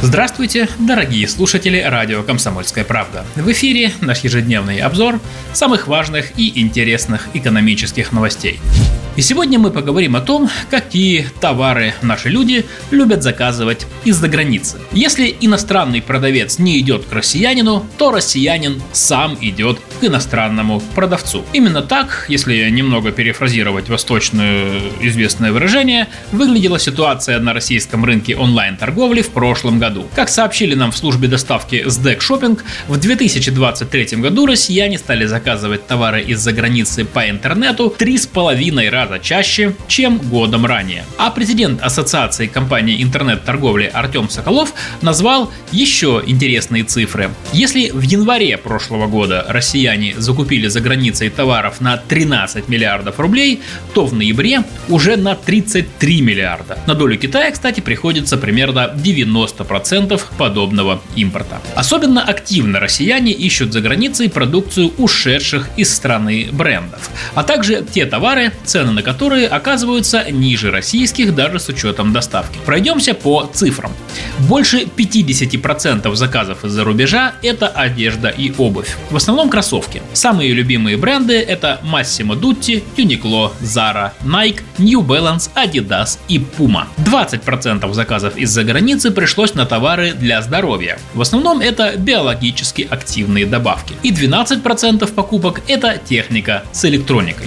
Здравствуйте, дорогие слушатели радио «Комсомольская правда». В эфире наш ежедневный обзор самых важных и интересных экономических новостей. И сегодня мы поговорим о том, какие товары наши люди любят заказывать из-за границы. Если иностранный продавец не идет к россиянину, то россиянин сам идет к иностранному продавцу. Именно так, если немного перефразировать восточное известное выражение, выглядела ситуация на российском рынке онлайн-торговли в прошлом году. Как сообщили нам в службе доставки SDEC Shopping, в 2023 году россияне стали заказывать товары из-за границы по интернету 3,5 раза раза чаще, чем годом ранее. А президент Ассоциации компаний интернет-торговли Артем Соколов назвал еще интересные цифры. Если в январе прошлого года россияне закупили за границей товаров на 13 миллиардов рублей, то в ноябре уже на 33 миллиарда. На долю Китая, кстати, приходится примерно 90% подобного импорта. Особенно активно россияне ищут за границей продукцию ушедших из страны брендов, а также те товары, цены на которые оказываются ниже российских даже с учетом доставки. Пройдемся по цифрам. Больше 50% заказов из-за рубежа – это одежда и обувь. В основном кроссовки. Самые любимые бренды – это Massimo Dutti, Uniqlo, Zara, Nike, New Balance, Adidas и Puma. 20% заказов из-за границы пришлось на товары для здоровья. В основном это биологически активные добавки. И 12% покупок – это техника с электроникой.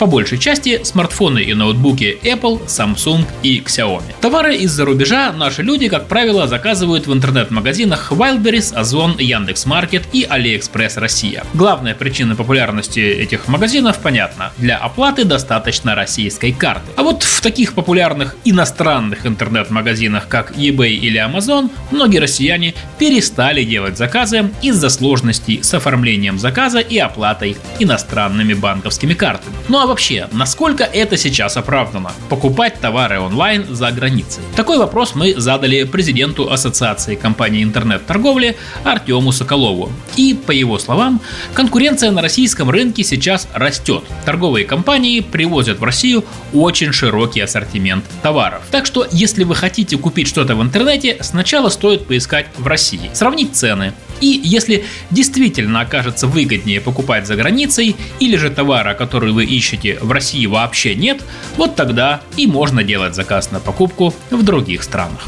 По большей части смартфоны и ноутбуки Apple, Samsung и Xiaomi. Товары из-за рубежа наши люди, как правило, заказывают в интернет-магазинах Wildberries, Озон, Яндекс.Маркет и AliExpress Россия. Главная причина популярности этих магазинов понятна. Для оплаты достаточно российской карты. А вот в таких популярных иностранных интернет-магазинах, как eBay или Amazon, многие россияне перестали делать заказы из-за сложностей с оформлением заказа и оплатой иностранными банковскими картами. Ну а вообще, насколько это сейчас оправдано? Покупать товары онлайн за границей? Такой вопрос мы задали президенту Ассоциации компаний интернет-торговли Артему Соколову. И, по его словам, конкуренция на российском рынке сейчас растет. Торговые компании привозят в Россию очень широкий ассортимент товаров. Так что, если вы хотите купить что-то в интернете, сначала стоит поискать в России, сравнить цены, и если действительно окажется выгоднее покупать за границей, или же товара, который вы ищете в России вообще нет, вот тогда и можно делать заказ на покупку в других странах.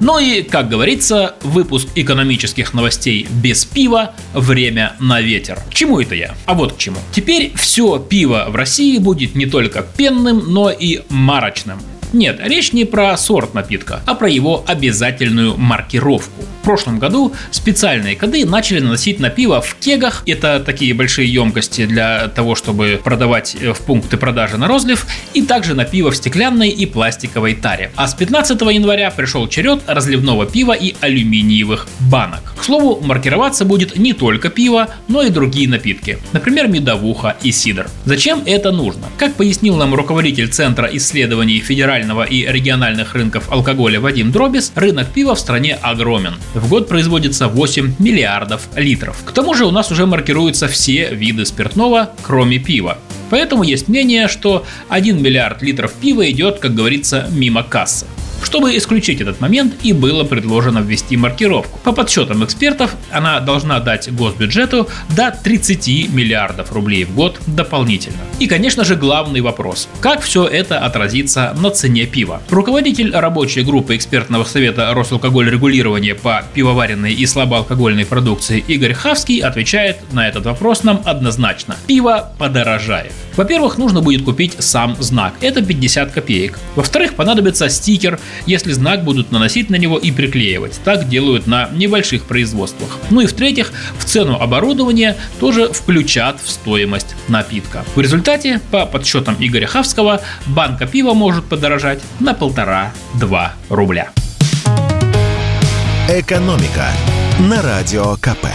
Ну и, как говорится, выпуск экономических новостей без пива – время на ветер. К чему это я? А вот к чему. Теперь все пиво в России будет не только пенным, но и марочным. Нет, речь не про сорт напитка, а про его обязательную маркировку. В прошлом году специальные коды начали наносить на пиво в кегах. Это такие большие емкости для того, чтобы продавать э, в пункты продажи на розлив. И также на пиво в стеклянной и пластиковой таре. А с 15 января пришел черед разливного пива и алюминиевых банок. К слову, маркироваться будет не только пиво, но и другие напитки. Например, медовуха и сидр. Зачем это нужно? Как пояснил нам руководитель Центра исследований федерального и региональных рынков алкоголя Вадим Дробис, рынок пива в стране огромен. В год производится 8 миллиардов литров. К тому же у нас уже маркируются все виды спиртного, кроме пива. Поэтому есть мнение, что 1 миллиард литров пива идет, как говорится, мимо кассы. Чтобы исключить этот момент и было предложено ввести маркировку. По подсчетам экспертов, она должна дать госбюджету до 30 миллиардов рублей в год дополнительно. И, конечно же, главный вопрос. Как все это отразится на цене пива? Руководитель рабочей группы экспертного совета Росалкоголь регулирования по пивоваренной и слабоалкогольной продукции Игорь Хавский отвечает на этот вопрос нам однозначно. Пиво подорожает. Во-первых, нужно будет купить сам знак. Это 50 копеек. Во-вторых, понадобится стикер, если знак будут наносить на него и приклеивать. Так делают на небольших производствах. Ну и в-третьих, в цену оборудования тоже включат в стоимость напитка. В результате, по подсчетам Игоря Хавского, банка пива может подорожать на полтора-два рубля. Экономика на радио КП.